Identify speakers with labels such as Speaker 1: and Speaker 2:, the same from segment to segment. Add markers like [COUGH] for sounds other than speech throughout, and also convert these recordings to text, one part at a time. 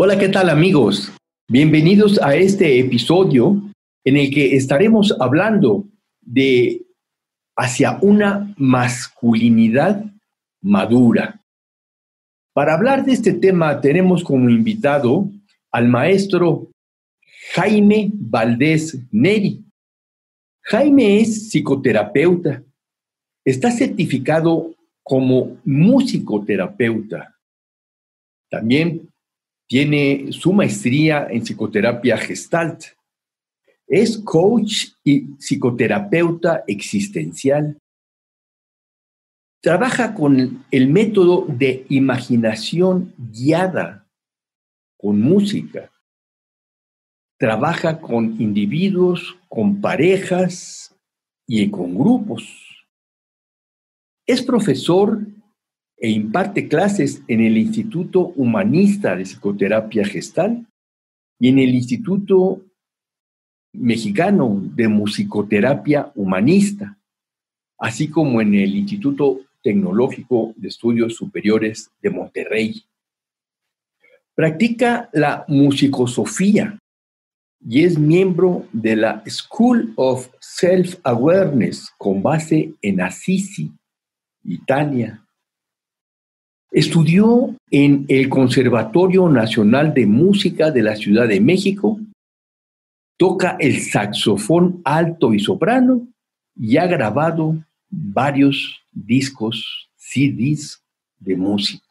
Speaker 1: Hola, ¿qué tal amigos? Bienvenidos a este episodio en el que estaremos hablando de hacia una masculinidad madura. Para hablar de este tema tenemos como invitado al maestro Jaime Valdés Neri. Jaime es psicoterapeuta. Está certificado como musicoterapeuta. También tiene su maestría en psicoterapia gestalt. Es coach y psicoterapeuta existencial. Trabaja con el método de imaginación guiada, con música. Trabaja con individuos, con parejas y con grupos. Es profesor e imparte clases en el Instituto Humanista de Psicoterapia Gestal y en el Instituto Mexicano de Musicoterapia Humanista, así como en el Instituto Tecnológico de Estudios Superiores de Monterrey. Practica la musicosofía y es miembro de la School of Self-Awareness con base en Assisi, Italia, Estudió en el Conservatorio Nacional de Música de la Ciudad de México, toca el saxofón alto y soprano y ha grabado varios discos, CDs de música.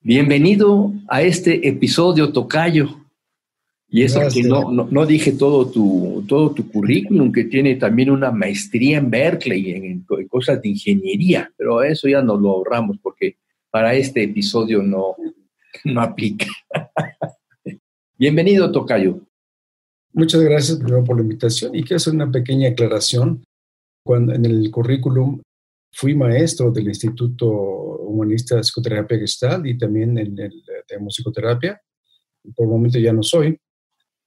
Speaker 1: Bienvenido a este episodio, Tocayo. Y eso que no, no, dije todo tu, todo tu currículum, que tiene también una maestría en Berkeley, en, cosas de ingeniería, pero eso ya nos lo ahorramos porque para este episodio no, no aplica. [LAUGHS] Bienvenido, Tocayo.
Speaker 2: Muchas gracias primero por la invitación y quiero hacer una pequeña aclaración. Cuando en el currículum fui maestro del Instituto Humanista de Psicoterapia Gestal y también en el de musicoterapia. Por el momento ya no soy,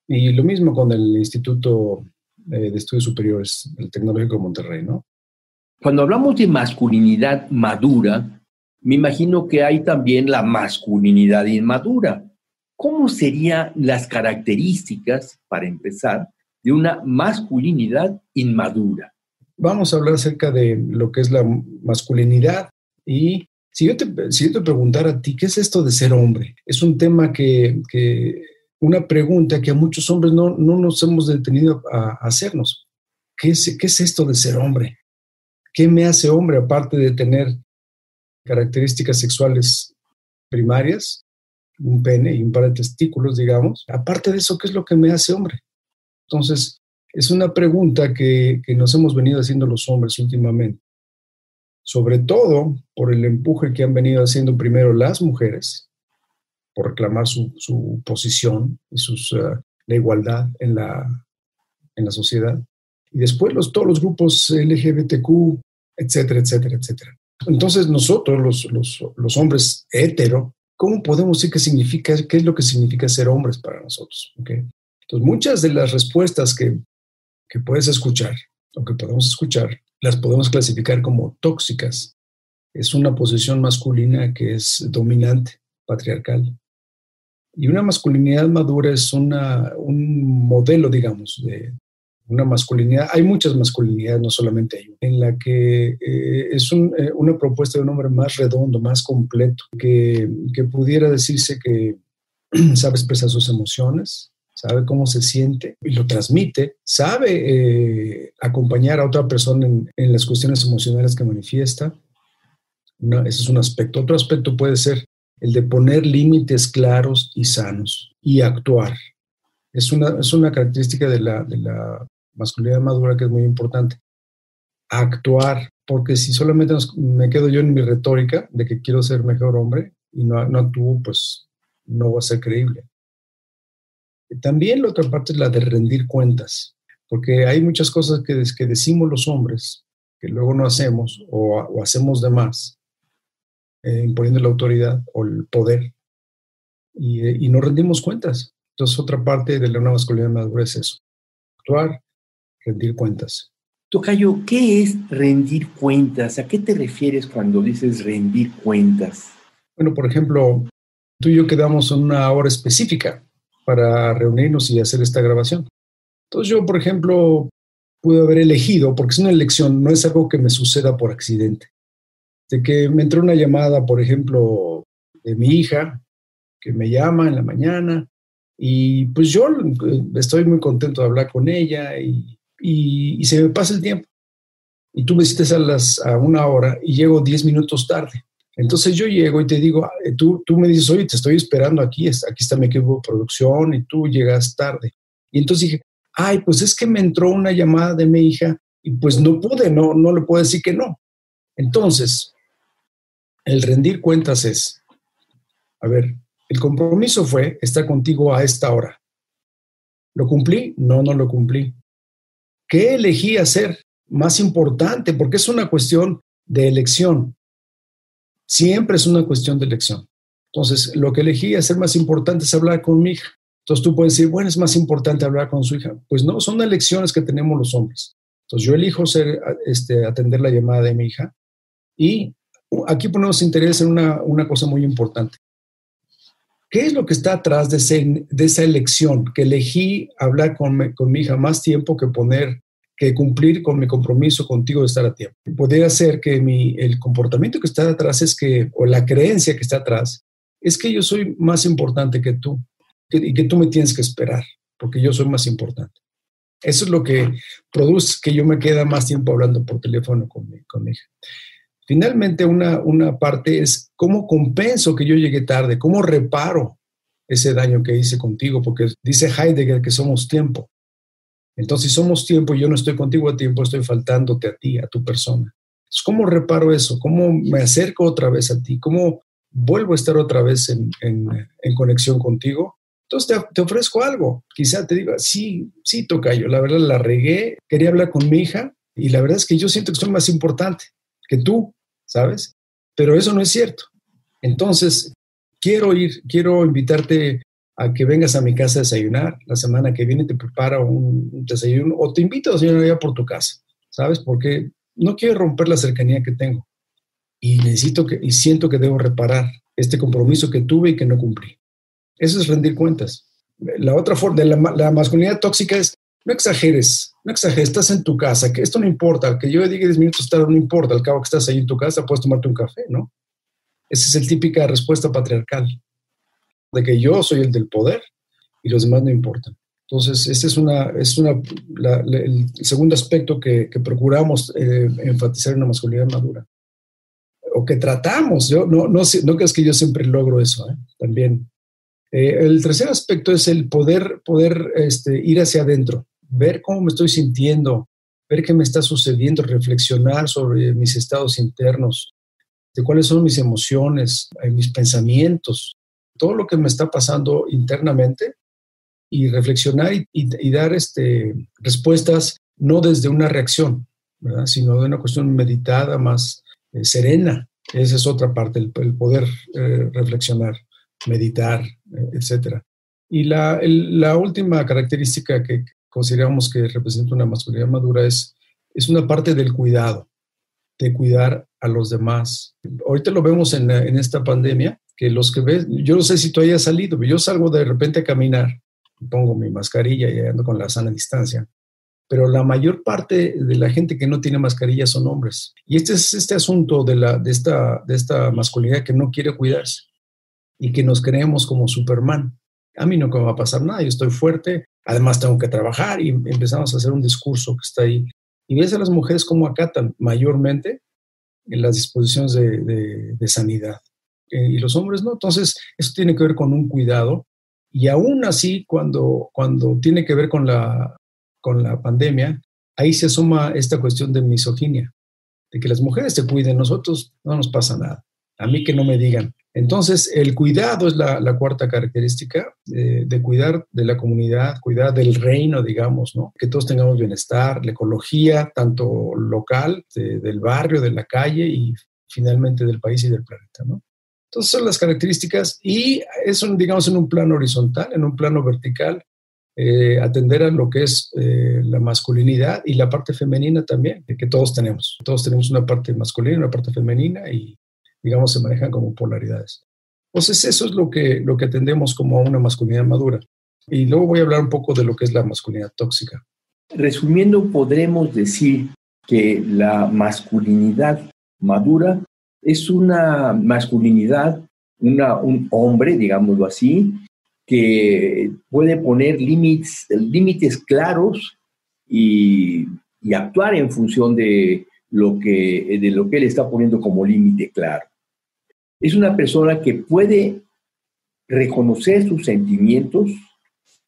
Speaker 2: y lo mismo con el Instituto eh, de Estudios Superiores, el Tecnológico de Monterrey, ¿no?
Speaker 1: Cuando hablamos de masculinidad madura, me imagino que hay también la masculinidad inmadura. ¿Cómo serían las características, para empezar, de una masculinidad inmadura?
Speaker 2: Vamos a hablar acerca de lo que es la masculinidad y si yo te, si yo te preguntara a ti, ¿qué es esto de ser hombre? Es un tema que, que una pregunta que a muchos hombres no, nos hemos detenido a, hacernos. ¿Qué es, ¿Qué es esto de ser hombre? ¿Qué me hace hombre aparte de tener características sexuales primarias, un pene y un par de testículos, digamos? Aparte de eso, ¿qué es lo que me hace hombre? Entonces, es una pregunta que, que nos hemos venido haciendo los hombres últimamente, sobre todo por el empuje que han venido haciendo primero las mujeres por reclamar su, su posición y sus, eh, la igualdad en la, en la sociedad. Y después los, todos los grupos LGBTQ, etcétera, etcétera, etcétera. Entonces nosotros, los, los, los hombres hetero, ¿cómo podemos decir qué significa, qué es lo que significa ser hombres para nosotros? ¿Okay? Entonces muchas de las respuestas que, que puedes escuchar o que podemos escuchar, las podemos clasificar como tóxicas. Es una posición masculina que es dominante, patriarcal. Y una masculinidad madura es una, un modelo, digamos, de una masculinidad. Hay muchas masculinidades, no solamente hay una, en la que eh, es eh, una propuesta de un hombre más redondo, más completo, que, que pudiera decirse que [CLEARS THROAT] sabe expresar sus emociones, sabe cómo se siente y lo transmite, sabe eh, acompañar a otra persona en, en, las cuestiones emocionales que manifiesta. ese es un aspecto. Otro aspecto puede ser el de poner límites claros y sanos y actuar. Es una, es una característica de la, de la masculinidad madura que es muy importante. Actuar, porque si solamente me quedo yo en mi retórica de que quiero ser mejor hombre, y no, no actúo, pues no va a ser creíble. También la otra parte es la de rendir cuentas, porque hay muchas cosas que, que decimos los hombres que luego no hacemos o, hacemos de más, eh, imponiendo la autoridad o el poder, y, y, no rendimos cuentas. Entonces, otra parte de la nueva masculinidad madura es eso, actuar, rendir cuentas.
Speaker 1: Tocayo, ¿qué es rendir cuentas? ¿A qué te refieres cuando dices rendir cuentas?
Speaker 2: Bueno, por ejemplo, tú y yo quedamos en una hora específica para reunirnos y hacer esta grabación. Entonces yo, por ejemplo, pude haber elegido, porque es una elección, no es algo que me suceda por accidente. De que me entró una llamada, por ejemplo, de mi hija, que me llama en la mañana, y pues yo eh, estoy muy contento de hablar con ella y, se me pasa el tiempo. Y tú me citas a, las, a una hora y llego diez minutos tarde. Entonces yo llego y te digo, ah, tú, tú me dices, oye, te estoy esperando aquí, aquí está mi equipo de producción y tú llegas tarde. Y entonces dije, ay, pues es que me entró una llamada de mi hija y pues no pude, no, no le puedo decir que no. Entonces, el rendir cuentas es, a ver, el compromiso fue estar contigo a esta hora. ¿Lo cumplí? No, no lo cumplí. ¿Qué elegí hacer? Más importante, porque es una cuestión de elección. Siempre es una cuestión de elección. Entonces, lo que elegí hacer más importante es hablar con mi hija. Entonces tú puedes decir, bueno, es más importante hablar con su hija. Pues no, son elecciones que tenemos los hombres. Entonces yo elijo ser, este, atender la llamada de mi hija y aquí ponemos interés en una, una cosa muy importante. ¿Qué es lo que está atrás de, de esa elección? Que elegí hablar con, con mi hija más tiempo que poner que cumplir con mi compromiso contigo de estar a tiempo. Podría ser que mi, el comportamiento que está atrás es que, o la creencia que está atrás, es que yo soy más importante que tú y que tú me tienes que esperar, porque yo soy más importante. Eso es lo que produce que yo me quede más tiempo hablando por teléfono con mi, con mi hija. Finalmente, una, una parte es cómo compenso que yo llegué tarde, cómo reparo ese daño que hice contigo, porque dice Heidegger que somos tiempo. Entonces, si somos tiempo y yo no estoy contigo a tiempo, estoy faltándote a ti, a tu persona. ¿Cómo reparo eso? ¿Cómo me acerco otra vez a ti? ¿Cómo vuelvo a estar otra vez en, conexión contigo? Entonces te, ofrezco algo. Quizá te diga, sí, sí, Tocayo, la verdad la regué, quería hablar con mi hija y la verdad es que yo siento que soy más importante que tú, ¿sabes? Pero eso no es cierto. Entonces, quiero ir, quiero invitarte a que vengas a mi casa a desayunar. La semana que viene te preparo un, desayuno o te invito a desayunar allá por tu casa, ¿sabes? Porque no quiero romper la cercanía que tengo y necesito que, y siento que debo reparar este compromiso que tuve y que no cumplí. Eso es rendir cuentas. La otra forma de la, masculinidad tóxica es no exageres, no exageres, estás en tu casa, que esto no importa, que yo diga 10 minutos estar no importa, al cabo que estás ahí en tu casa puedes tomarte un café, ¿no? Esa es la típica respuesta patriarcal de que yo soy el del poder y los demás no importan. Entonces, este es, una, es una, el segundo aspecto que, procuramos eh, enfatizar en la masculinidad madura. O que tratamos, yo no, no, no crees que yo siempre logro eso, ¿eh? también. Eh, el tercer aspecto es el poder, poder este, ir hacia adentro, ver cómo me estoy sintiendo, ver qué me está sucediendo, reflexionar sobre mis estados internos, de cuáles son mis emociones, mis pensamientos, todo lo que me está pasando internamente y reflexionar y, dar este, respuestas no desde una reacción, sino de una cuestión meditada, más eh, serena. Esa es otra parte, el, poder eh, reflexionar, meditar, eh, etc. Y la, última característica que consideramos que representa una masculinidad madura es, es una parte del cuidado, de cuidar a los demás. Ahorita lo vemos en, en esta pandemia, que los que ves, yo no sé si tú hayas salido, yo salgo de repente a caminar, pongo mi mascarilla y ando con la sana distancia, pero la mayor parte de la gente que no tiene mascarilla son hombres. Y este es este asunto de, la, de, esta, de esta masculinidad que no quiere cuidarse y que nos creemos como Superman. A mí no me va a pasar nada, yo estoy fuerte, además tengo que trabajar y empezamos a hacer un discurso que está ahí. Y ves a las mujeres como acatan mayormente en las disposiciones de, sanidad. Eh, y los hombres no. Entonces, eso tiene que ver con un cuidado. Y aún así, cuando, cuando tiene que ver con la, con la pandemia, ahí se asoma esta cuestión de misoginia, de que las mujeres se cuiden, nosotros no nos pasa nada. A mí que no me digan, Entonces, el cuidado es la, cuarta característica, de cuidar de la comunidad, cuidar del reino, digamos, ¿no? Que todos tengamos bienestar, la ecología, tanto local, del barrio, de la calle y finalmente del país y del planeta, ¿no? Entonces, son las características y eso, digamos, en un plano horizontal, en un plano vertical, eh, atender a lo que es eh, la masculinidad y la parte femenina también, que todos tenemos. Todos tenemos una parte masculina una parte femenina y, digamos, se manejan como polaridades. Entonces, eso es lo que, lo que atendemos como una masculinidad madura. Y luego voy a hablar un poco de lo que es la masculinidad tóxica.
Speaker 1: Resumiendo, podremos decir que la masculinidad madura es una masculinidad, una, un hombre, digámoslo así, que puede poner límites, límites claros y, y, actuar en función de lo, que, de lo que él está poniendo como límite claro. Es una persona que puede reconocer sus sentimientos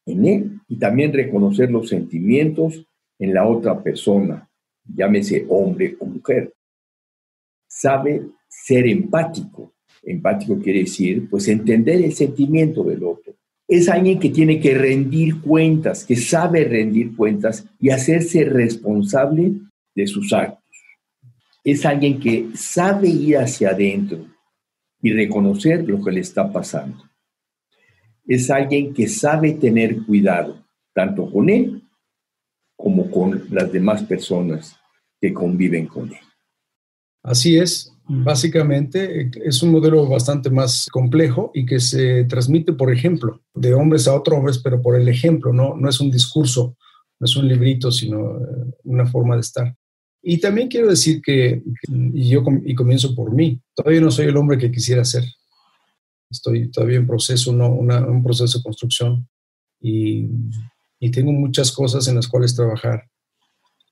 Speaker 1: en él y también reconocer los sentimientos en la otra persona, llámese hombre o mujer. Sabe ser empático. Empático quiere decir, pues, entender el sentimiento del otro es alguien que tiene que rendir cuentas, que sabe rendir cuentas y hacerse responsable de sus actos. Es alguien que sabe ir hacia adentro y reconocer lo que le está pasando. Es alguien que sabe tener cuidado, tanto con él como con las demás personas que conviven con él.
Speaker 2: Así es, Básicamente es un modelo bastante más complejo y que se transmite por ejemplo, de hombres a otros hombres, pero por el ejemplo, no, no es un discurso, no es un librito, sino eh, una forma de estar. Y también quiero decir que, y yo y comienzo por mí, todavía no soy el hombre que quisiera ser. Estoy todavía en proceso, no, un proceso de construcción y, y tengo muchas cosas en las cuales trabajar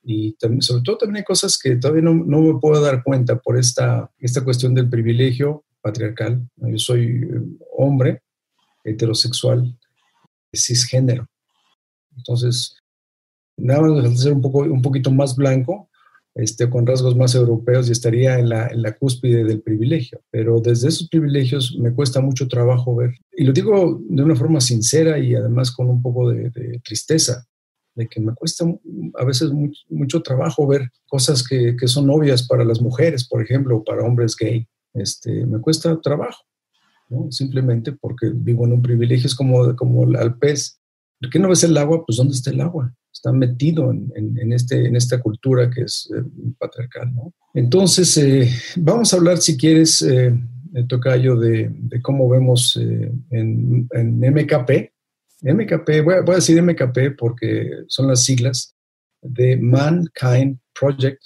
Speaker 2: y sobre todo también hay cosas que todavía no, no, me puedo dar cuenta por esta, esta cuestión del privilegio patriarcal. Yo soy eh, hombre, heterosexual, cisgénero. Entonces, nada más ser un, poco, un poquito más blanco, este, con rasgos más europeos y estaría en la, en la cúspide del privilegio. Pero desde esos privilegios me cuesta mucho trabajo ver. Y lo digo de una forma sincera y además con un poco de, tristeza de que me cuesta a veces mucho, trabajo ver cosas que, que, son obvias para las mujeres, por ejemplo, o para hombres gay. Este, me cuesta trabajo, ¿no? simplemente porque vivo en un privilegio, es como, como al pez. ¿Por qué no ves el agua? Pues ¿dónde está el agua? Está metido en, en, este, en esta cultura que es eh, patriarcal. ¿no? Entonces, eh, vamos a hablar, si quieres, eh, Tocayo, de, de cómo vemos eh, en, en MKP, MKP, voy a, decir MKP porque son las siglas de Mankind Project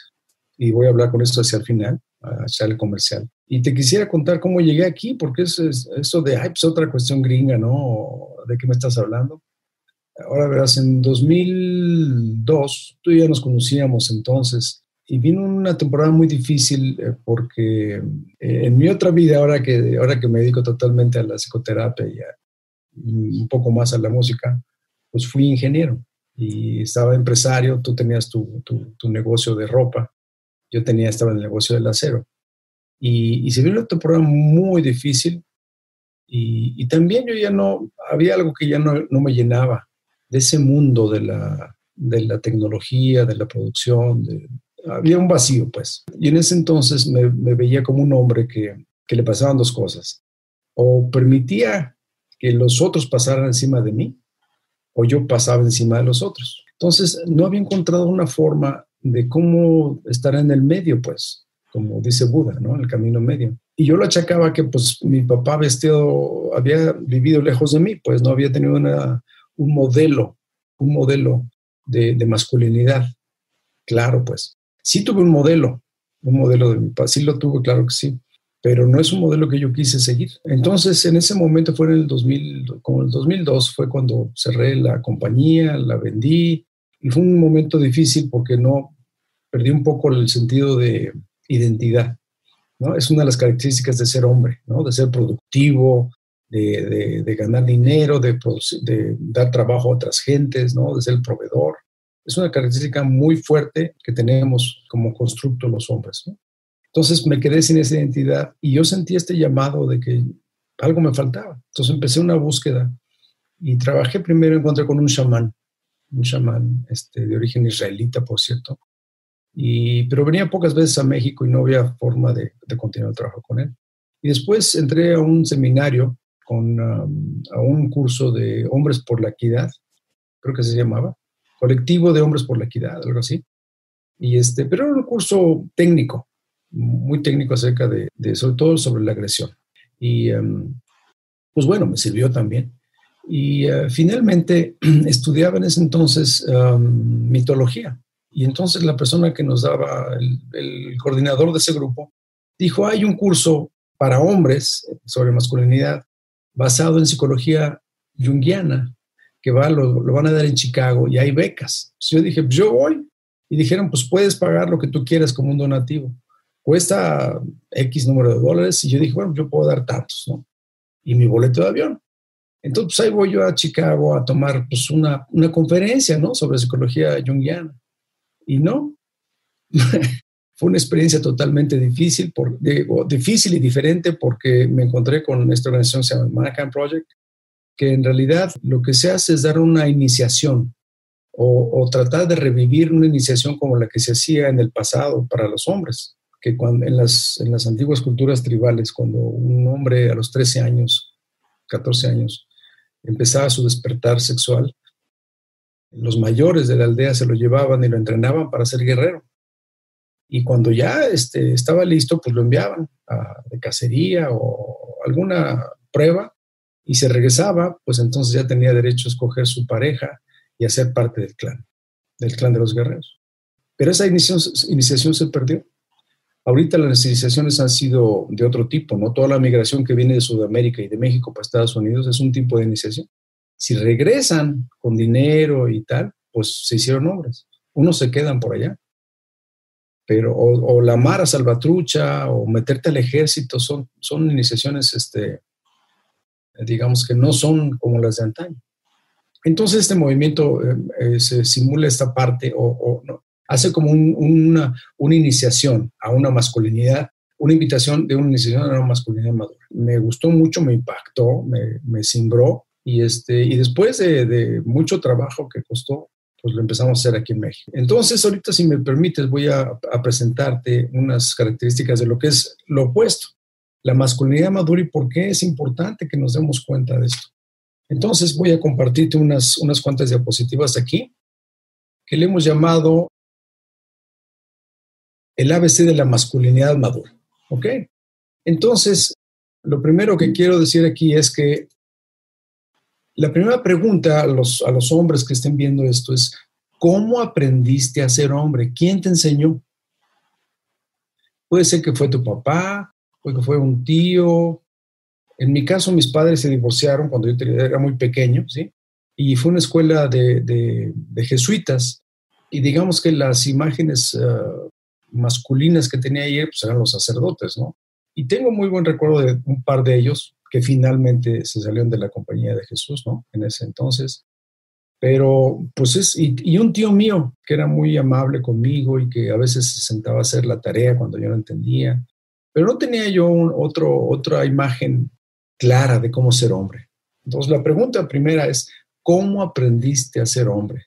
Speaker 2: y voy a hablar con esto hacia el final, hacia el comercial. Y te quisiera contar cómo llegué aquí, porque es eso de, ay, pues otra cuestión gringa, ¿no? ¿De qué me estás hablando? Ahora verás, en 2002, tú y yo nos conocíamos entonces, y vino una temporada muy difícil eh, porque eh, en mi otra vida, ahora que, ahora que me dedico totalmente a la psicoterapia y a, un poco más a la música, pues fui ingeniero y estaba empresario, tú tenías tu, tu, negocio de ropa, yo tenía, estaba en el negocio del acero. Y, y se vio una temporada muy difícil y, y, también yo ya no, había algo que ya no, no me llenaba de ese mundo de la, de la tecnología, de la producción, había un vacío, pues. Y en ese entonces me, me veía como un hombre que, que, le pasaban dos cosas. O permitía que los otros pasaran encima de mí o yo pasaba encima de los otros. Entonces, no había encontrado una forma de cómo estar en el medio, pues, como dice Buda, ¿no? El camino medio. Y yo lo achacaba que, pues, mi papá vestido, había vivido lejos de mí, pues, no había tenido una, un modelo, un modelo de, masculinidad. Claro, pues. Sí tuve un modelo, un modelo de mi papá, sí lo tuve, claro que sí pero no es un modelo que yo quise seguir. Entonces, en ese momento fue en el 2000, como el 2002 fue cuando cerré la compañía, la vendí y fue un momento difícil porque no perdí un poco el sentido de identidad. ¿no? Es una de las características de ser hombre, ¿no? de ser productivo, de, de, ganar dinero, de, de, dar trabajo a otras gentes, ¿no? de ser el proveedor. Es una característica muy fuerte que tenemos como constructo los hombres. ¿no? Entonces me quedé sin esa identidad y yo sentí este llamado de que algo me faltaba. Entonces empecé una búsqueda y trabajé primero, encontré con un chamán, un chamán este, de origen israelita, por cierto, y, pero venía pocas veces a México y no había forma de, continuar el trabajo con él. Y después entré a un seminario, con, um, a un curso de Hombres por la Equidad, creo que se llamaba, Colectivo de Hombres por la Equidad, algo así. Y este, pero era un curso técnico, muy técnico acerca de, sobre todo sobre la agresión. Y em, pues bueno, me sirvió también. Y eh, finalmente [CLEARS THROAT] estudiaba en ese entonces em, mitología. Y entonces la persona que nos daba, el, coordinador de ese grupo, dijo, hay un curso para hombres sobre masculinidad basado en psicología junguiana que va, lo, lo, van a dar en Chicago y hay becas. yo dije, pues yo voy. Y dijeron, pues puedes pagar lo que tú quieras como un donativo cuesta X número de dólares y yo dije, bueno, yo puedo dar tantos, ¿no? Y mi boleto de avión. Entonces pues, ahí voy yo a Chicago a tomar pues una, una conferencia, ¿no? Sobre psicología junguiana. Y no, [LAUGHS] fue una experiencia totalmente difícil, difícil y diferente porque me encontré con esta organización que se llama Manhattan Project, que en realidad lo que se hace es dar una iniciación o, tratar de revivir una iniciación como la que se hacía en el pasado para los hombres que en, las, en las antiguas culturas tribales, cuando un hombre a los 13 años, 14 años, empezaba su despertar sexual, los mayores de la aldea se lo llevaban y lo entrenaban para ser guerrero. Y cuando ya este, estaba listo, pues lo enviaban de cacería o alguna prueba y se regresaba, pues entonces ya tenía derecho a escoger su pareja y a ser parte del clan, del clan de los guerreros. Pero esa iniciación, iniciación se perdió. Ahorita las iniciaciones han sido de otro tipo, ¿no? Toda la migración que viene de Sudamérica y de México para Estados Unidos es un tipo de iniciación. Si regresan con dinero y tal, pues se hicieron hombres. Unos se quedan por allá. Pero, o, la mara salvatrucha, o meterte al ejército, son, son iniciaciones, este, digamos que no son como las de antaño. Entonces este movimiento eh, eh, se simula esta parte, o, o no, hace como una, iniciación a una masculinidad, una invitación de una iniciación a una masculinidad madura. Me gustó mucho, me impactó, me, me cimbró y, este, y después de, mucho trabajo que costó, pues lo empezamos a hacer aquí en México. Entonces, ahorita, si me permites, voy a, presentarte unas características de lo que es lo opuesto, la masculinidad madura y por qué es importante que nos demos cuenta de esto. Entonces, voy a compartirte unas, unas cuantas diapositivas aquí que le hemos llamado el ABC de la masculinidad madura. ¿Ok? Entonces, lo primero que quiero decir aquí es que la primera pregunta a los, a los hombres que estén viendo esto es, ¿cómo aprendiste a ser hombre? ¿Quién te enseñó? Puede ser que fue tu papá, puede que fue un tío. En mi caso, mis padres se divorciaron cuando yo era muy pequeño, ¿sí? Y fue una escuela de, de, jesuitas. Y digamos que las imágenes ah, masculinas que tenía ayer pues eran los sacerdotes, ¿no? Y tengo muy buen recuerdo de un par de ellos que finalmente se salieron de la compañía de Jesús, ¿no? En ese entonces. Pero, pues es, y, un tío mío que era muy amable conmigo y que a veces se sentaba a hacer la tarea cuando yo no entendía. Pero no tenía yo otro, otra imagen clara de cómo ser hombre. Entonces, la pregunta primera es, ¿cómo aprendiste a ser hombre?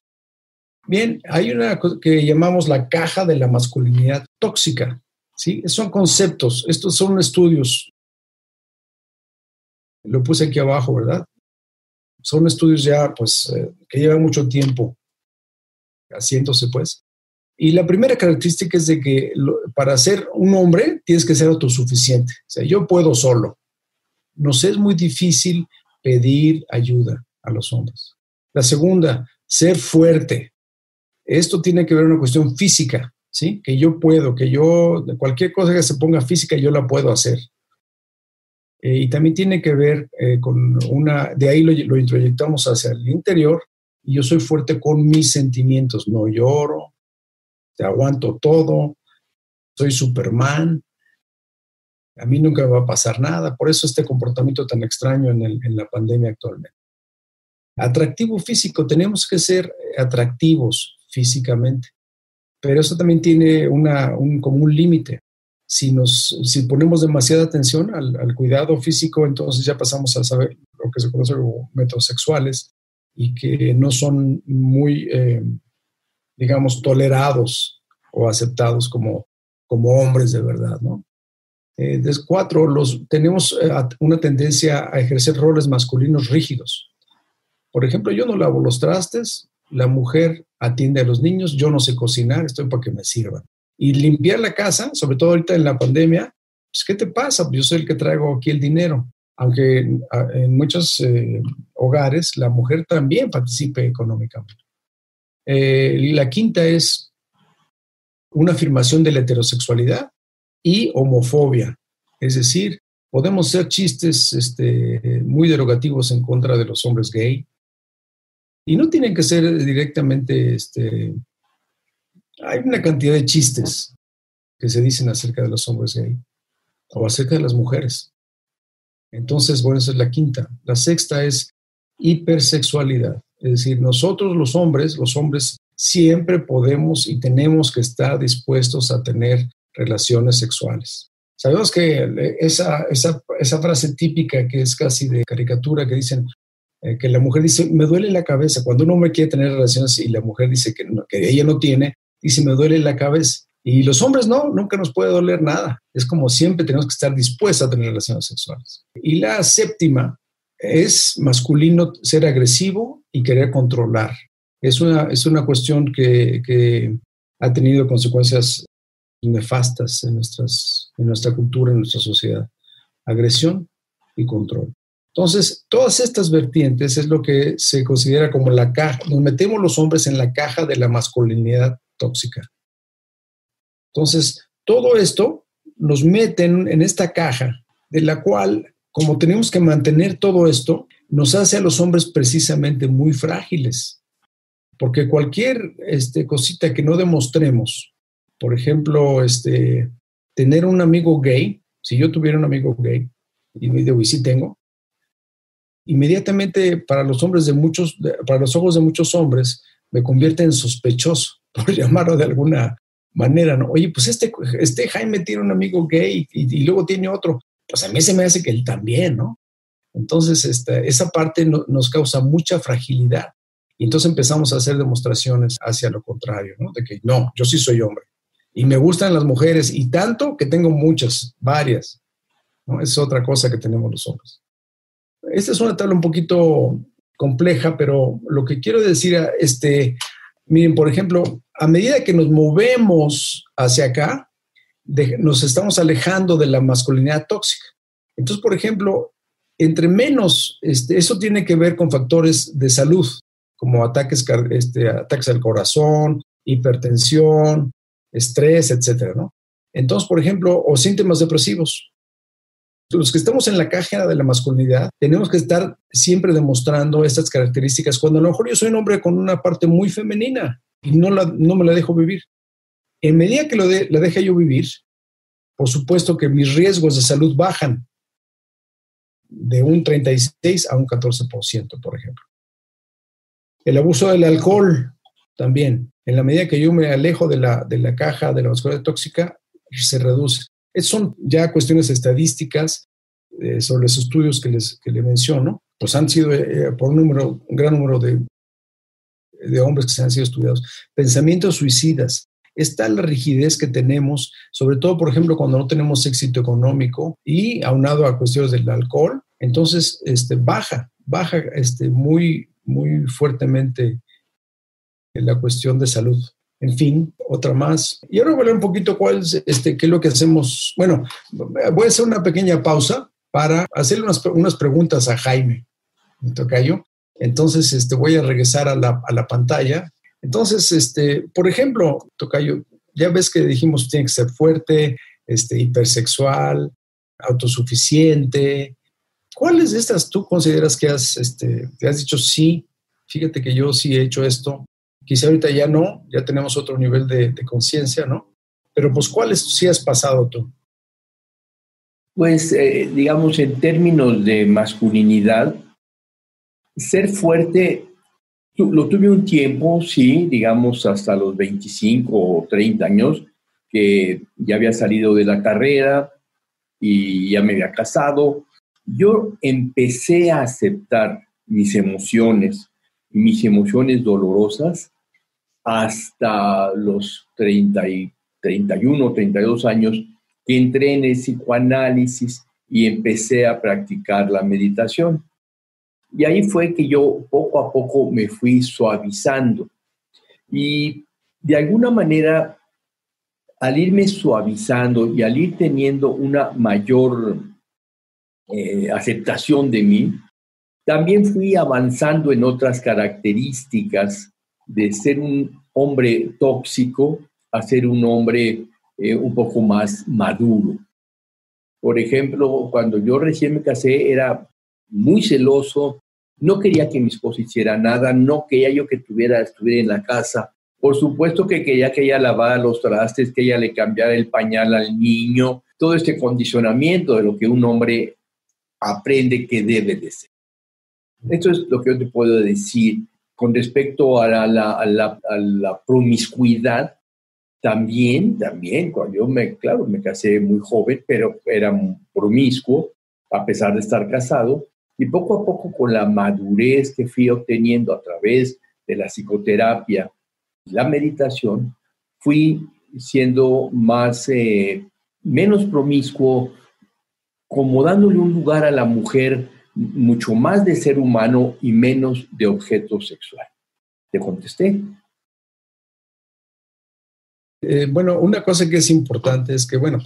Speaker 2: Bien, hay una que llamamos la caja de la masculinidad tóxica. ¿sí? Son conceptos, estos son estudios. Lo puse aquí abajo, ¿verdad? Son estudios ya, pues, eh, que llevan mucho tiempo haciéndose, pues. Y la primera característica es de que para ser un hombre tienes que ser autosuficiente. O sea, yo puedo solo. Nos es muy difícil pedir ayuda a los hombres. La segunda, ser fuerte. Esto tiene que ver con una cuestión física, ¿sí? Que yo puedo, que yo, cualquier cosa que se ponga física, yo la puedo hacer. Eh, y también tiene que ver eh, con una, de ahí lo, lo introyectamos hacia el interior, y yo soy fuerte con mis sentimientos, no lloro, te aguanto todo, soy Superman, a mí nunca me va a pasar nada, por eso este comportamiento tan extraño en, la pandemia actualmente. Atractivo físico, tenemos que ser atractivos, físicamente. Pero eso también tiene una, un, como un límite. Si, nos, si ponemos demasiada atención al, cuidado físico, entonces ya pasamos a saber lo que se conoce como métodos sexuales y que no son muy, eh, digamos, tolerados o aceptados como, como hombres de verdad, ¿no? Eh, cuatro, los, tenemos eh, una tendencia a ejercer roles masculinos rígidos. Por ejemplo, yo no lavo los trastes, la mujer atiende a los niños, yo no sé cocinar, estoy para que me sirvan. Y limpiar la casa, sobre todo ahorita en la pandemia, pues, ¿qué te pasa? Yo soy el que traigo aquí el dinero. Aunque en, muchos eh, hogares la mujer también participe económicamente. Eh, la quinta es una afirmación de la heterosexualidad y homofobia. Es decir, podemos hacer chistes este, muy derogativos en contra de los hombres gay. Y no tienen que ser directamente, este, hay una cantidad de chistes que se dicen acerca de los hombres gay o acerca de las mujeres. Entonces, bueno, esa es la quinta. La sexta es hipersexualidad. Es decir, nosotros los hombres, los hombres siempre podemos y tenemos que estar dispuestos a tener relaciones sexuales. Sabemos que esa, esa, esa frase típica que es casi de caricatura que dicen eh, que la mujer dice, me duele la cabeza, cuando un hombre quiere tener relaciones y la mujer dice que, que ella no tiene, dice, me duele la cabeza. Y los hombres no, nunca nos puede doler nada. Es como siempre tenemos que estar dispuestos a tener relaciones sexuales. Y la séptima es masculino ser agresivo y querer controlar. Es una, es una cuestión que, que ha tenido consecuencias nefastas en, nuestras, en nuestra cultura, en nuestra sociedad. Agresión y control. Entonces, todas estas vertientes es lo que se considera como la caja, nos metemos los hombres en la caja de la masculinidad tóxica. Entonces, todo esto nos meten en esta caja de la cual, como tenemos que mantener todo esto, nos hace a los hombres precisamente muy frágiles. Porque cualquier este, cosita que no demostremos, por ejemplo, este, tener un amigo gay, si yo tuviera un amigo gay, y, y sí tengo, inmediatamente para los hombres de muchos, para los ojos de muchos hombres, me convierte en sospechoso, por [LAUGHS] llamarlo de alguna manera, ¿no? Oye, pues este, este Jaime tiene un amigo gay y, luego tiene otro, pues a mí se me hace que él también, ¿no? Entonces, esta, esa parte nos causa mucha fragilidad. Y entonces empezamos a hacer demostraciones hacia lo contrario, ¿no? De que no, yo sí soy hombre. Y me gustan las mujeres, y tanto que tengo muchas, varias. ¿no? Es otra cosa que tenemos los hombres. Esta es una tabla un poquito compleja, pero lo que quiero decir, este, miren, por ejemplo, a medida que nos movemos hacia acá, nos estamos alejando de la masculinidad tóxica. Entonces, por ejemplo, entre menos, este, eso tiene que ver con factores de salud, como ataques, este, ataques al corazón, hipertensión, estrés, etcétera. Entonces, por ejemplo, o síntomas depresivos los que estamos en la caja de la masculinidad, tenemos que estar siempre demostrando estas características, cuando a lo mejor yo soy un hombre con una parte muy femenina y no, la, no me la dejo vivir. En medida que la deje yo vivir, por supuesto que mis riesgos de salud bajan de un 36 a un 14%, por ejemplo. El abuso del alcohol también. En la medida que yo me alejo de la, de la caja de la masculinidad tóxica, se reduce son ya cuestiones estadísticas eh, sobre los estudios que les, que menciono, pues han sido eh, por un, número, un gran número de, de hombres que se han sido estudiados. Pensamientos suicidas. Está la rigidez que tenemos, sobre todo, por ejemplo, cuando no tenemos éxito económico y aunado a cuestiones del alcohol, entonces este, baja, baja este, muy, muy fuertemente en la cuestión de salud en fin, otra más. Y ahora voy a un poquito cuál es, este, qué es lo que hacemos. Bueno, voy a hacer una pequeña pausa para hacerle unas, unas preguntas a Jaime, tocayo. Entonces, este, voy a regresar a la, a la pantalla. Entonces, este, por ejemplo, tocayo, ya ves que dijimos tiene que ser fuerte, este, hipersexual, autosuficiente. ¿Cuáles de estas tú consideras que has, este, te has dicho sí? Fíjate que yo sí he hecho esto Quizá ahorita ya no, ya tenemos otro nivel de, conciencia, ¿no? Pero pues, ¿cuáles sí has pasado tú?
Speaker 1: Pues, eh, digamos, en términos de masculinidad, ser fuerte, lo tuve un tiempo, sí, digamos, hasta los 25 o 30 años, que ya había salido de la carrera y ya me había casado. Yo empecé a aceptar mis emociones, mis emociones dolorosas, hasta los 30 y 31, 32 años que entré en el psicoanálisis y empecé a practicar la meditación. Y ahí fue que yo poco a poco me fui suavizando. Y de alguna manera, al irme suavizando y al ir teniendo una mayor eh, aceptación de mí, también fui avanzando en otras características de ser un hombre tóxico a ser un hombre eh, un poco más maduro. Por ejemplo, cuando yo recién me casé era muy celoso, no quería que mi esposa hiciera nada, no quería yo que tuviera, estuviera en la casa. Por supuesto que quería que ella lavara los trastes, que ella le cambiara el pañal al niño, todo este condicionamiento de lo que un hombre aprende que debe de ser. Esto es lo que yo te puedo decir con respecto a la, promiscuidad. También, también, cuando yo me, claro, me casé muy joven, pero era promiscuo, a pesar de estar casado, y poco a poco con la madurez que fui obteniendo a través de la psicoterapia y la meditación, fui siendo más, eh, menos promiscuo, como dándole un lugar a la mujer mucho más de ser humano y menos de objeto sexual. Te contesté.
Speaker 2: Eh, bueno, una cosa que es importante es que, bueno,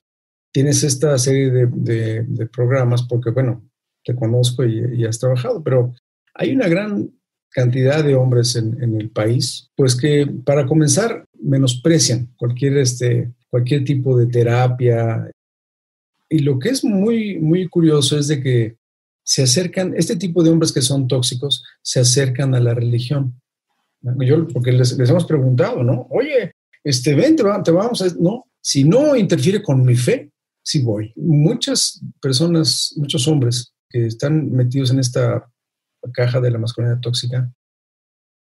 Speaker 2: tienes esta serie de, programas porque, bueno, te conozco y, has trabajado, pero hay una gran cantidad de hombres en, el país, pues que para comenzar menosprecian cualquier, este, cualquier tipo de terapia. Y lo que es muy, muy curioso es de que se acercan, este tipo de hombres que son tóxicos, se acercan a la religión. Yo, porque les, hemos preguntado, ¿no? Oye, este, ven, te, vamos a... No, si no interfiere con mi fe, sí voy. Muchas personas, muchos hombres que están metidos en esta caja de la masculinidad tóxica,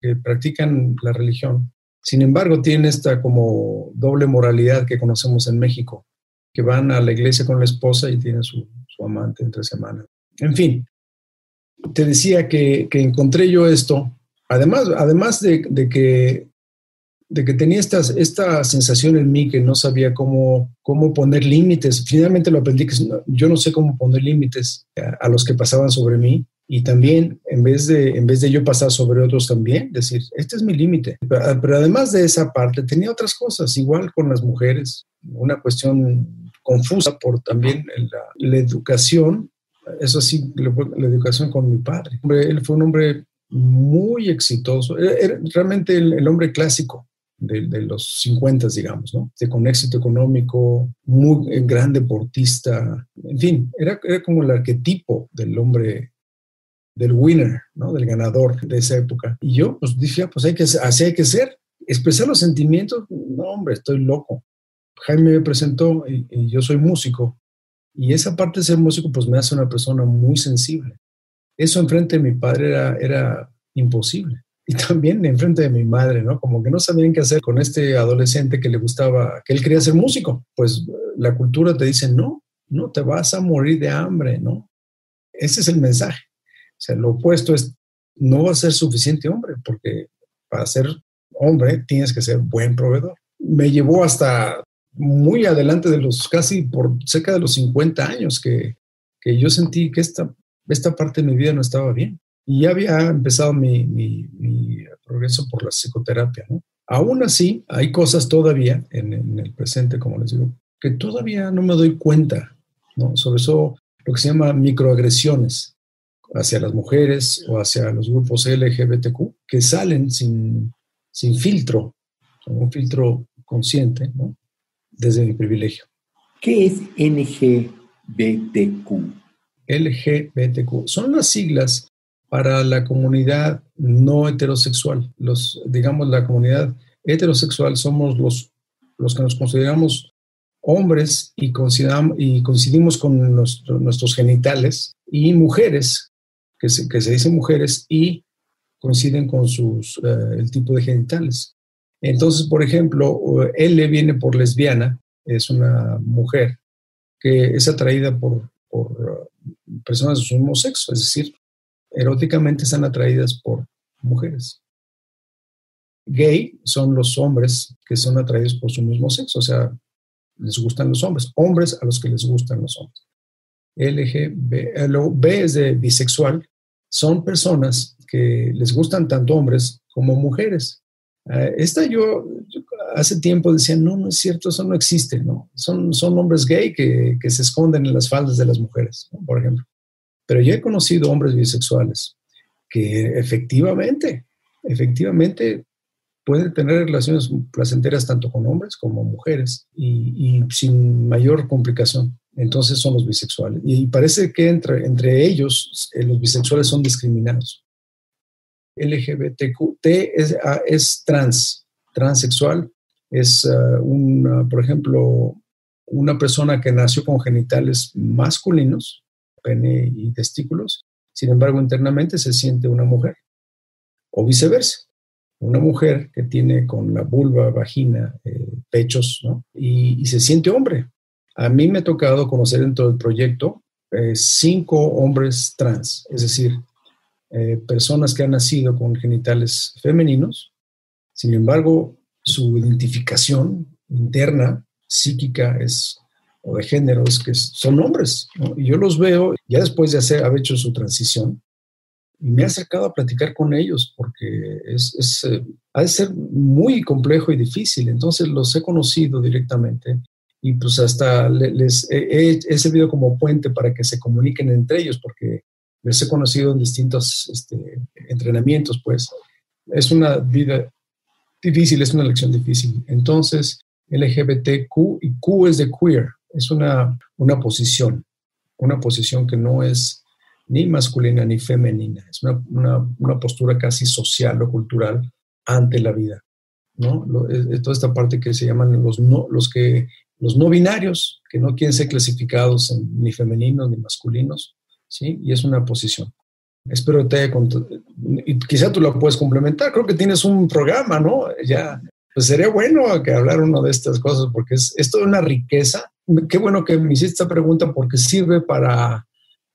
Speaker 2: que practican la religión, sin embargo, tienen esta como doble moralidad que conocemos en México, que van a la iglesia con la esposa y tienen su, su amante entre semana. En fin, te decía que, que encontré yo esto, además, además de, de que de que tenía esta, esta sensación en mí que no sabía cómo, cómo poner límites. Finalmente lo aprendí que yo no sé cómo poner límites a, los que pasaban sobre mí y también en vez de, en vez de yo pasar sobre otros también, decir, este es mi límite. Pero, además de esa parte, tenía otras cosas, igual con las mujeres, una cuestión confusa por también la, la educación, eso sí, la, educación con mi padre. Él fue un hombre muy exitoso, era, realmente el hombre clásico, de, los 50, digamos, ¿no? De, con éxito económico, muy eh, gran deportista, en fin, era, era como el arquetipo del hombre, del winner, ¿no? Del ganador de esa época. Y yo, pues dije, ah, pues hay que, así hay que ser. Expresar los sentimientos, no, hombre, estoy loco. Jaime me presentó y, y yo soy músico. Y esa parte de ser músico, pues me hace una persona muy sensible. Eso enfrente de mi padre era, era imposible y también enfrente de mi madre, ¿no? Como que no sabían qué hacer con este adolescente que le gustaba, que él quería ser músico. Pues la cultura te dice, no, no te vas a morir de hambre, ¿no? Ese es el mensaje. O sea, lo opuesto es, no va a ser suficiente hombre, porque para ser hombre tienes que ser buen proveedor. Me llevó hasta muy adelante de los, casi por cerca de los 50 años que, que yo sentí que esta, esta parte de mi vida no estaba bien. Y ya había empezado mi, mi, progreso por la psicoterapia, ¿no? Aún así, hay cosas todavía en, el presente, como les digo, que todavía no me doy cuenta, ¿no? Sobre eso, lo que se llama microagresiones hacia las mujeres o hacia los grupos LGBTQ, que salen sin, sin filtro, un filtro consciente, ¿no? Desde mi privilegio.
Speaker 1: ¿Qué es NGBTQ?
Speaker 2: LGBTQ. Son las siglas para la comunidad no heterosexual. Los, digamos, la comunidad heterosexual somos los, los que nos consideramos hombres y, consideramos, y coincidimos con nuestros genitales y mujeres, que se, que se dicen mujeres y coinciden con sus, eh, el tipo de genitales. Entonces, por ejemplo, L viene por lesbiana es una mujer que es atraída por, uh, personas de su mismo sexo, es decir, eróticamente están atraídas por mujeres. Gay son los hombres que son atraídos por su mismo sexo, o sea, les gustan los hombres, hombres a los que les gustan los hombres. LGB, eh, B es de bisexual, son personas que les gustan tanto hombres como mujeres. Eh, esta yo, hace tiempo decía, no, no es cierto, eso no existe, ¿no? Son, son hombres gay que, que se esconden en las faldas de las mujeres, por ejemplo. Pero yo he conocido hombres bisexuales que efectivamente, efectivamente pueden tener relaciones placenteras tanto con hombres como mujeres y, sin mayor complicación. Entonces son los bisexuales. Y parece que entre, entre ellos eh, los bisexuales son discriminados. LGBTQ, T es, ah, es trans, transexual, es uh, un, por ejemplo, una persona que nació con genitales masculinos, pene y testículos, sin embargo internamente se siente una mujer, o viceversa una mujer que tiene con la vulva, vagina, eh, pechos, ¿no? y, se siente hombre. A mí me ha tocado conocer dentro del proyecto eh, cinco hombres trans, es decir, eh, personas que han nacido con genitales femeninos, sin embargo, su identificación interna, psíquica, es, o de género, es que son hombres. Y yo los veo, ya después de hacer, haber hecho su transición, y me he acercado a platicar con ellos porque es, eh, ha de ser muy complejo y difícil. Entonces los he conocido directamente y pues hasta les he, servido como puente para que se comuniquen entre ellos porque les he conocido en distintos este, entrenamientos, pues es una vida difícil, es una lección difícil. Entonces, LGBTQ y Q es de queer, es una, una posición, una posición que no es ni masculina ni femenina, es una, postura casi social o cultural ante la vida. ¿no? toda esta parte que se llaman los no, los que, los no binarios, que no quieren ser clasificados en, ni femeninos ni masculinos, ¿sí? Y es una posición. Espero te haya y quizá tú lo puedes complementar, creo que tienes un programa, ¿no? Ya, pues sería bueno que hablar uno de estas cosas, porque es, es toda una riqueza. Qué bueno que me hiciste esta pregunta porque sirve para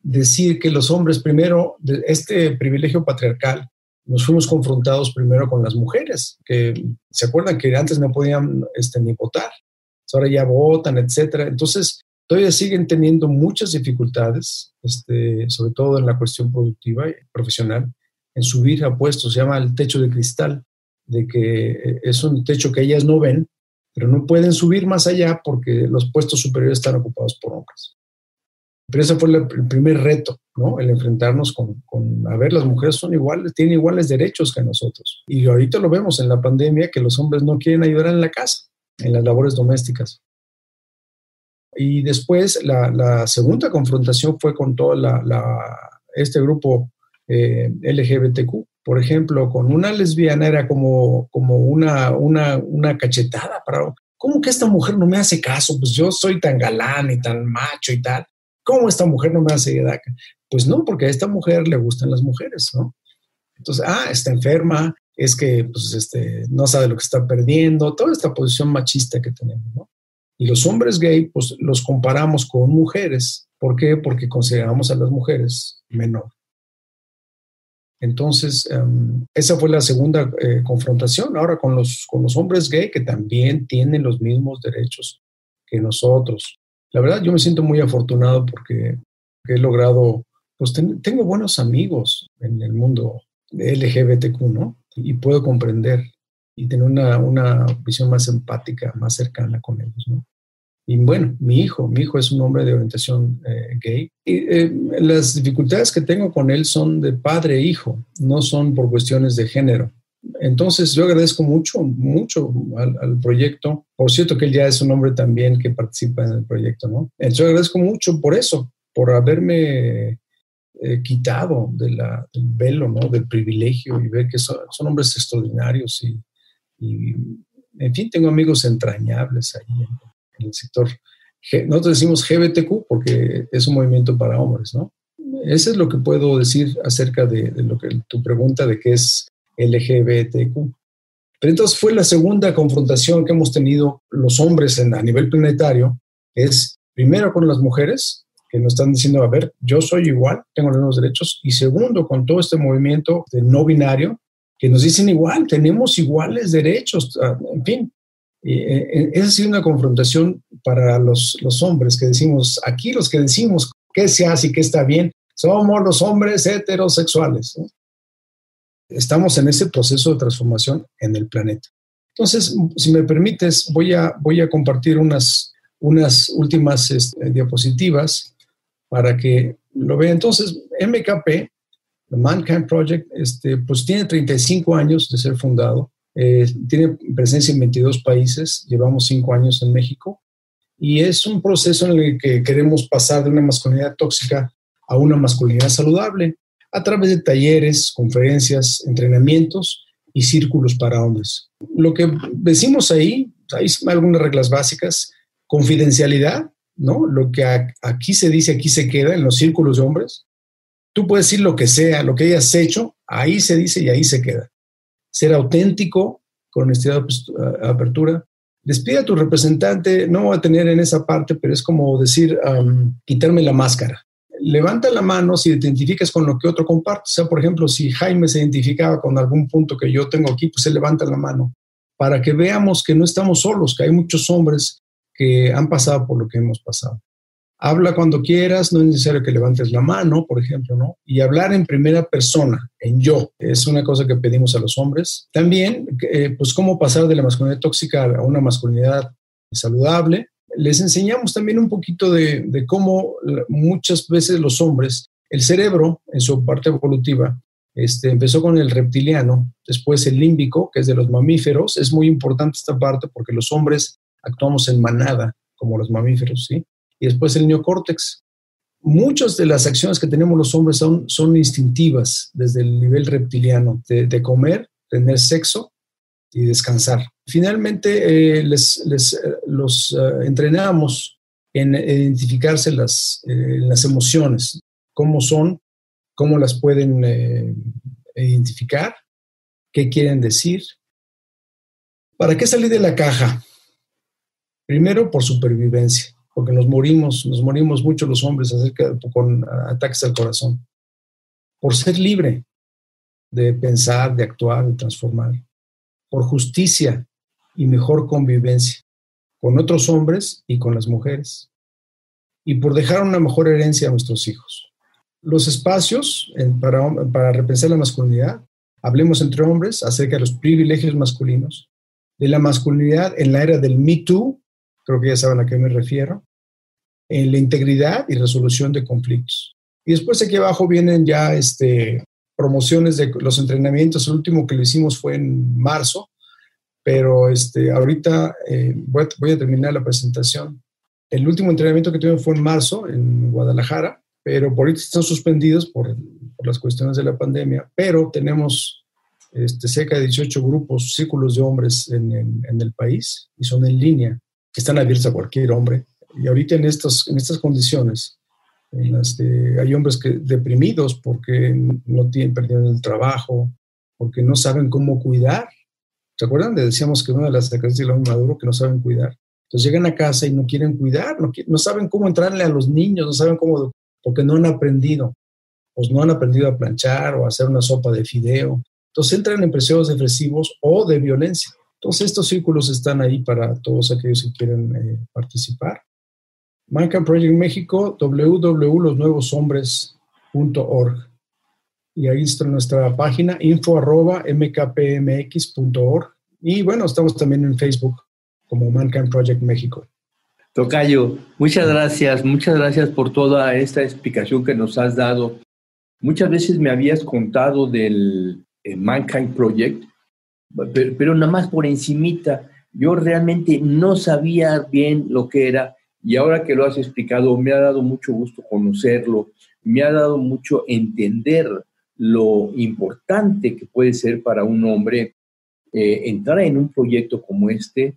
Speaker 2: decir que los hombres primero, de este privilegio patriarcal, nos fuimos confrontados primero con las mujeres, que se acuerdan que antes no podían este, ni votar, ahora ya votan, etcétera. Entonces, todavía siguen teniendo muchas dificultades, este, sobre todo en la cuestión productiva y profesional, en subir a puestos, se llama el techo de cristal, de que eh, es un techo que ellas no ven, pero no pueden subir más allá porque los puestos superiores están ocupados por hombres. Pero ese fue el primer reto, ¿no? El enfrentarnos con, con, a ver, las mujeres son iguales, tienen iguales derechos que nosotros. Y ahorita lo vemos en la pandemia, que los hombres no quieren ayudar en la casa, en las labores domésticas. Y después la, segunda confrontación fue con todo la, este grupo eh, LGBTQ. Por ejemplo, con una lesbiana era como, como una, una, cachetada para, ¿cómo que esta mujer no me hace caso? Pues yo soy tan galán y tan macho y tal. ¿cómo esta mujer no me hace DACA? Pues no, porque a esta mujer le gustan las mujeres, ¿no? Entonces, ah, está enferma, es que pues, este, no sabe lo que está perdiendo, toda esta posición machista que tenemos, ¿no? Y los hombres gay, pues los comparamos con mujeres. ¿Por qué? Porque consideramos a las mujeres menor. Entonces, em, esa fue la segunda eh, confrontación. Ahora con los, con los hombres gay, que también tienen los mismos derechos que nosotros. La verdad, yo me siento muy afortunado porque he logrado, pues tengo buenos amigos en el mundo LGBTQ, ¿no? Y puedo comprender y tener una, una visión más empática, más cercana con ellos, ¿no? Y bueno, mi hijo, mi hijo es un hombre de orientación eh, gay. Y eh, las dificultades que tengo con él son de padre e hijo, no son por cuestiones de género. Entonces yo agradezco mucho, mucho al, proyecto. Por cierto que él ya es un hombre también que participa en el proyecto, ¿no? Entonces yo agradezco mucho por eso, por haberme eh, quitado de la, del velo, ¿no? Del privilegio y ver que son, hombres extraordinarios y, en fin, tengo amigos entrañables ahí en, el sector. Nosotros decimos GBTQ porque es un movimiento para hombres, ¿no? Eso es lo que puedo decir acerca de, de lo que tu pregunta de qué es LGBTQ. Pero entonces fue la segunda confrontación que hemos tenido los hombres en, a nivel planetario, es primero con las mujeres, que nos están diciendo, a ver, yo soy igual, tengo los mismos derechos, y segundo, con todo este movimiento de no binario, que nos dicen igual, tenemos iguales derechos, ah, en fin. Eh, eh, esa ha sido una confrontación para los, los hombres que decimos, aquí los que decimos qué se hace y qué está bien, somos los hombres heterosexuales. Estamos en ese proceso de transformación en el planeta. Entonces, si me permites, voy a, voy a compartir unas, unas últimas este, diapositivas para que lo vean. Entonces, MKP, The Mankind Project, este, pues tiene 35 años de ser fundado, eh, tiene presencia en 22 países, llevamos 5 años en México, y es un proceso en el que queremos pasar de una masculinidad tóxica a una masculinidad saludable a través de talleres, conferencias, entrenamientos y círculos para hombres. Lo que decimos ahí, hay algunas reglas básicas, confidencialidad, ¿no? Lo que aquí se dice, aquí se queda en los círculos de hombres. Tú puedes decir lo que sea, lo que hayas hecho, ahí se dice y ahí se queda. Ser auténtico, con honestidad, apertura. Despide a tu representante, no va a tener en esa parte, pero es como decir, quitarme la máscara. Levanta la mano si te identificas con lo que otro comparte. O sea, por ejemplo, si Jaime se identificaba con algún punto que yo tengo aquí, pues se levanta la mano para que veamos que no estamos solos, que hay muchos hombres que han pasado por lo que hemos pasado. Habla cuando quieras, no es necesario que levantes la mano, por ejemplo, ¿no? Y hablar en primera persona, en yo, es una cosa que pedimos a los hombres. También, eh, pues, cómo pasar de la masculinidad tóxica a una masculinidad saludable. Les enseñamos también un poquito de, de cómo muchas veces los hombres, el cerebro, en su parte evolutiva, este, empezó con el reptiliano, después el límbico, que es de los mamíferos. Es muy importante esta parte porque los hombres actuamos en manada, como los mamíferos, ¿sí? Y después el neocórtex. Muchas de las acciones que tenemos los hombres son, son instintivas desde el nivel reptiliano, de, comer, tener sexo y descansar. Finalmente, eh, les, les, eh, los eh, entrenamos en identificarse las, las emociones, cómo son, cómo las pueden identificar, qué quieren decir. ¿Para qué salir de la caja? Primero, por supervivencia, porque nos morimos, nos morimos mucho los hombres acerca con ataques al corazón. Por ser libre de pensar, de actuar, de transformar. Por justicia y mejor convivencia con otros hombres y con las mujeres. Y por dejar una mejor herencia a nuestros hijos. Los espacios para, para repensar la masculinidad, hablemos entre hombres acerca de los privilegios masculinos, de la masculinidad en la era del Me Too, creo que ya saben a qué me refiero, en la integridad y resolución de conflictos. Y después aquí abajo vienen ya este, promociones de los entrenamientos. El último que lo hicimos fue en marzo, pero este, ahorita eh, voy, a, terminar la presentación. El último entrenamiento que tuvimos fue en marzo en Guadalajara, pero por ahorita están suspendidos por, las cuestiones de la pandemia, pero tenemos este, cerca de 18 grupos, círculos de hombres en, en el país y son en línea que están abiertos a cualquier hombre. Y ahorita en, estos, en estas condiciones, en las que hay hombres que, deprimidos porque no tienen, perdieron el trabajo, porque no saben cómo cuidar. ¿Se acuerdan? decíamos que una de las características del hombre maduro que no saben cuidar. Entonces llegan a casa y no quieren cuidar, no, no saben cómo entrarle a los niños, no saben cómo, porque no han aprendido. Pues no han aprendido a planchar o a hacer una sopa de fideo. Entonces entran en presiones depresivos o de violencia. Entonces, estos círculos están ahí para todos aquellos que quieren eh, participar. Mankind Project México, www.losnuevoshombres.org. Y ahí está nuestra página, info arroba mkpmx.org. Y bueno, estamos también en Facebook como Mankind Project México.
Speaker 1: Tocayo, muchas gracias, muchas gracias por toda esta explicación que nos has dado. Muchas veces me habías contado del eh, Mankind Project, pero, nada más por encimita. Yo realmente no sabía bien lo que era y ahora que lo has explicado me ha dado mucho gusto conocerlo, me ha dado mucho entender lo importante que puede ser para un hombre eh, entrar en un proyecto como este,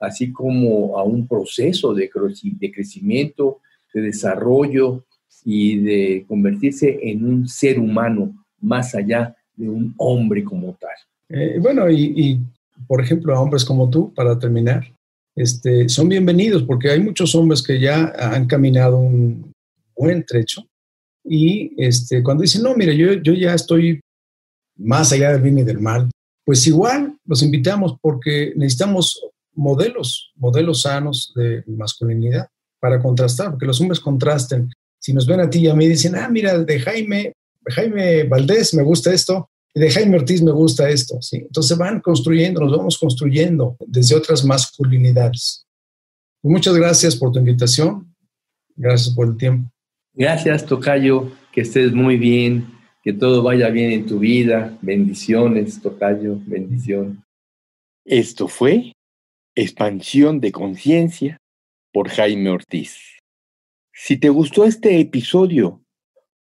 Speaker 1: así como a un proceso de, crecimiento, de desarrollo y de convertirse en un ser humano más allá de un hombre como tal.
Speaker 2: Eh, bueno, y, por ejemplo, a hombres como tú, para terminar, este, son bienvenidos porque hay muchos hombres que ya han caminado un buen trecho y este, cuando dicen, no, mire, yo, yo ya estoy más allá del bien y del mal, pues igual los invitamos porque necesitamos modelos, modelos sanos de masculinidad para contrastar, porque los hombres contrasten. Si nos ven a ti y a mí dicen, ah, mira, de Jaime, Jaime Valdés me gusta esto, de Jaime Ortiz me gusta esto, ¿sí? Entonces van construyendo, nos vamos construyendo desde otras masculinidades. Muchas gracias por tu invitación, gracias por el tiempo.
Speaker 3: Gracias, Tocayo, que estés muy bien, que todo vaya bien en tu vida. Bendiciones, Tocayo, bendición.
Speaker 1: Esto fue Expansión de Conciencia por Jaime Ortiz. Si te gustó este episodio,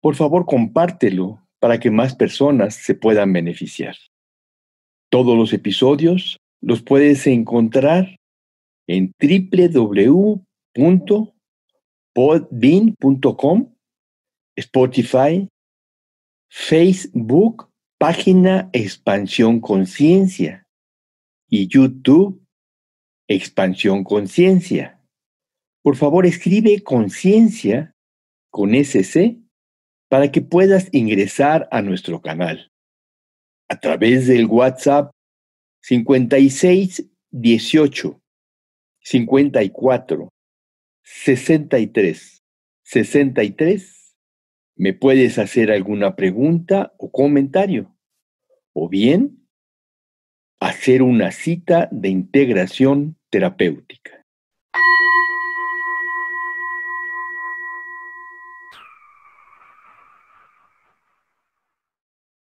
Speaker 1: por favor compártelo para que más personas se puedan beneficiar. Todos los episodios los puedes encontrar en www.podbean.com, Spotify, Facebook, página Expansión Conciencia y YouTube Expansión Conciencia. Por favor, escribe conciencia con SC para que puedas ingresar a nuestro canal a través del WhatsApp 56 18 54 63 63 me puedes hacer alguna pregunta o comentario o bien hacer una cita de integración terapéutica.